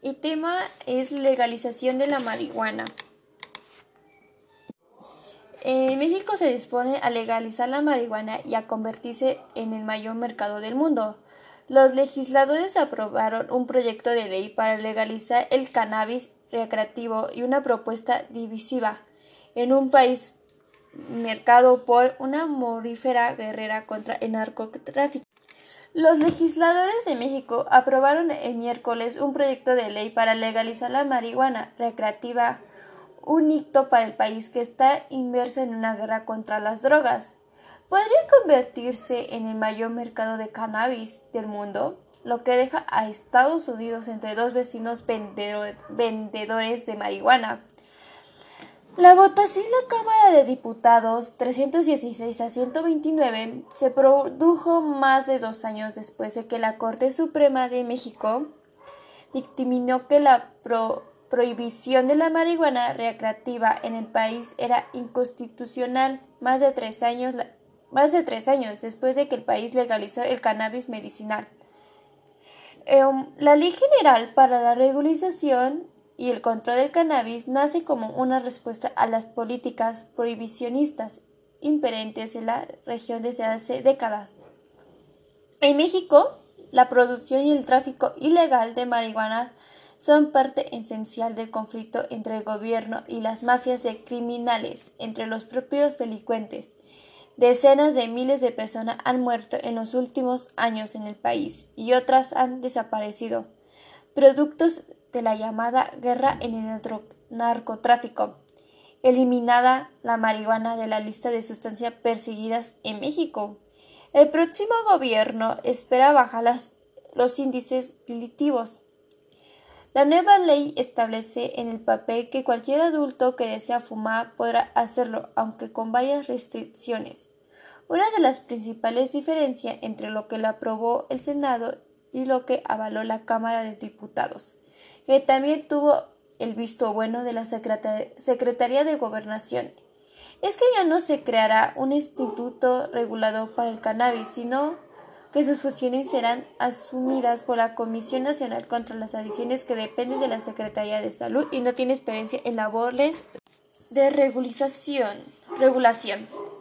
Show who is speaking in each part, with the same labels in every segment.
Speaker 1: El tema es legalización de la marihuana. En México se dispone a legalizar la marihuana y a convertirse en el mayor mercado del mundo. Los legisladores aprobaron un proyecto de ley para legalizar el cannabis recreativo y una propuesta divisiva en un país mercado por una morífera guerrera contra el narcotráfico. Los legisladores de México aprobaron el miércoles un proyecto de ley para legalizar la marihuana recreativa, un hito para el país que está inmerso en una guerra contra las drogas. ¿Podría convertirse en el mayor mercado de cannabis del mundo? lo que deja a Estados Unidos entre dos vecinos vendedores de marihuana. La votación en la Cámara de Diputados 316 a 129 se produjo más de dos años después de que la Corte Suprema de México dictaminó que la prohibición de la marihuana recreativa en el país era inconstitucional más de tres años, más de tres años después de que el país legalizó el cannabis medicinal. Em, la Ley General para la Regularización y el control del cannabis nace como una respuesta a las políticas prohibicionistas imperentes en la región desde hace décadas. En México, la producción y el tráfico ilegal de marihuana son parte esencial del conflicto entre el gobierno y las mafias de criminales, entre los propios delincuentes. Decenas de miles de personas han muerto en los últimos años en el país y otras han desaparecido, productos de la llamada guerra en el narcotráfico, eliminada la marihuana de la lista de sustancias perseguidas en México. El próximo gobierno espera bajar los índices delictivos. La nueva ley establece en el papel que cualquier adulto que desea fumar podrá hacerlo, aunque con varias restricciones. Una de las principales diferencias entre lo que lo aprobó el Senado y lo que avaló la Cámara de Diputados que también tuvo el visto bueno de la Secretaría de Gobernación. Es que ya no se creará un instituto regulador para el cannabis, sino que sus funciones serán asumidas por la Comisión Nacional contra las Adicciones que depende de la Secretaría de Salud y no tiene experiencia en labores de regulación.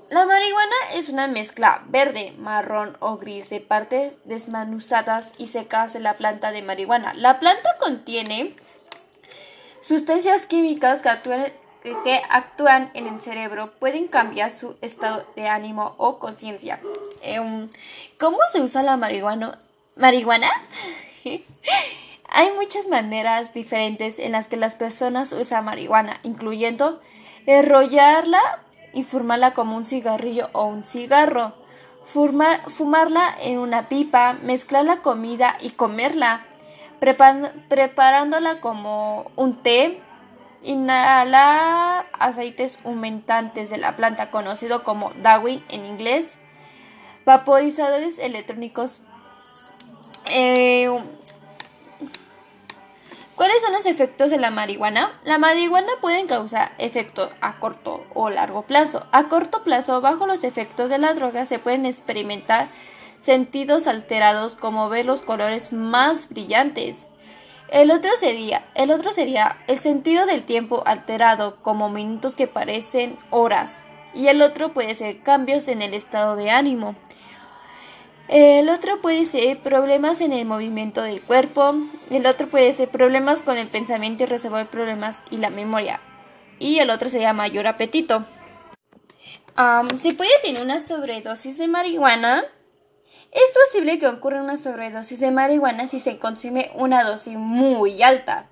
Speaker 1: La marihuana es una mezcla verde, marrón o gris de partes desmanuzadas y secas de la planta de marihuana. La planta contiene sustancias químicas que actúan, en el cerebro, pueden cambiar su estado de ánimo o conciencia. Em, ¿Cómo se usa la marihuana? ¿Marihuana? Hay muchas maneras diferentes en las que las personas usan marihuana, incluyendo enrollarla y fumarla como un cigarrillo o un cigarro. fumarla en una pipa, mezclar la comida y comerla, preparándola como un té, inhalar aceites humeantes de la planta conocido como Darwin en inglés, vaporizadores electrónicos, eh, ¿Cuáles son los efectos de la marihuana? La marihuana puede causar efectos a corto o largo plazo. A corto plazo, bajo los efectos de la droga, se pueden experimentar sentidos alterados como ver los colores más brillantes. El otro sería, el otro sería el sentido del tiempo alterado como minutos que parecen horas. Y el otro puede ser cambios en el estado de ánimo. El otro puede ser problemas en el movimiento del cuerpo. El otro puede ser problemas con el pensamiento y resolver problemas y la memoria. Y el otro sería mayor apetito. si puede tener una sobredosis de marihuana. Es posible que ocurra una sobredosis de marihuana si se consume una dosis muy alta.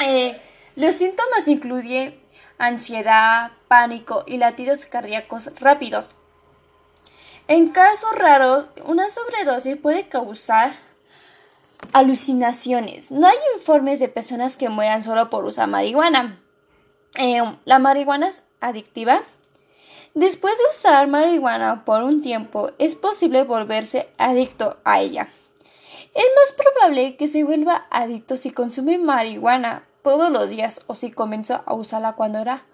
Speaker 1: Eh, los síntomas incluyen ansiedad, pánico y latidos cardíacos rápidos. En casos raros, una sobredosis puede causar alucinaciones. No hay informes de personas que mueran solo por usar marihuana. Eh, la marihuana es adictiva. Después de usar marihuana por un tiempo, es posible volverse adicto a ella. Es más probable que se vuelva adicto si consume marihuana todos los días o si comenzó a usarla cuando era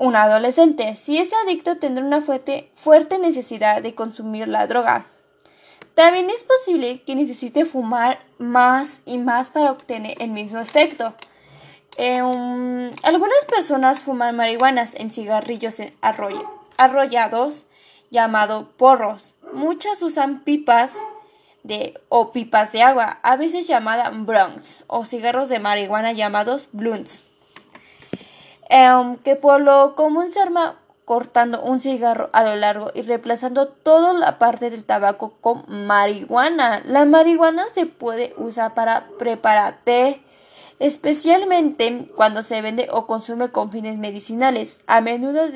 Speaker 1: un adolescente. Si es adicto tendrá una fuerte, necesidad de consumir la droga. También es posible que necesite fumar más y más para obtener el mismo efecto. Em, algunas personas fuman marihuanas en cigarrillos arrollados llamados porros. Muchas usan pipas de, o pipas de agua, a veces llamadas bronx, o cigarros de marihuana llamados blunts, em, que por lo común se arma cortando un cigarro a lo largo y reemplazando toda la parte del tabaco con marihuana. La marihuana se puede usar para preparar té, especialmente cuando se vende o consume con fines medicinales. A menudo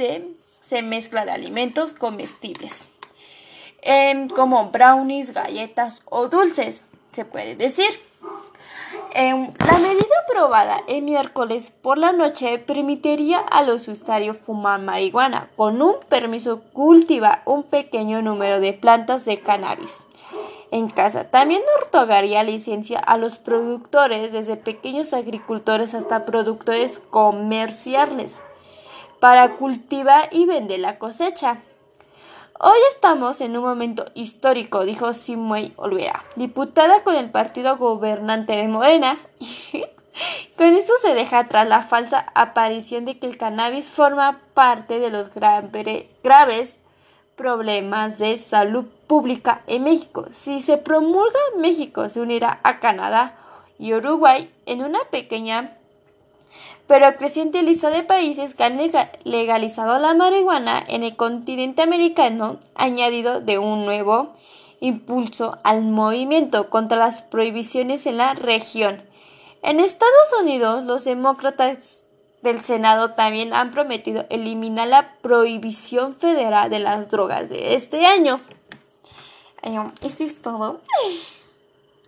Speaker 1: se mezcla de alimentos comestibles. Em, como brownies, galletas o dulces, se puede decir. Em, la medida aprobada el miércoles por la noche permitiría a los usuarios fumar marihuana. Con un permiso cultiva un pequeño número de plantas de cannabis en casa. También otorgaría licencia a los productores, desde pequeños agricultores hasta productores comerciales, para cultivar y vender la cosecha. Hoy estamos en un momento histórico, dijo Simue Olvera, diputada con el partido gobernante de Morena. con esto se deja atrás la falsa aparición de que el cannabis forma parte de los graves problemas de salud pública en México. Si se promulga, México se unirá a Canadá y Uruguay en una pequeña pero creciente lista de países que han legalizado la marihuana en el continente americano, añadido de un nuevo impulso al movimiento contra las prohibiciones en la región. En Estados Unidos, los demócratas del Senado también han prometido eliminar la prohibición federal de las drogas de este año. Esto es todo.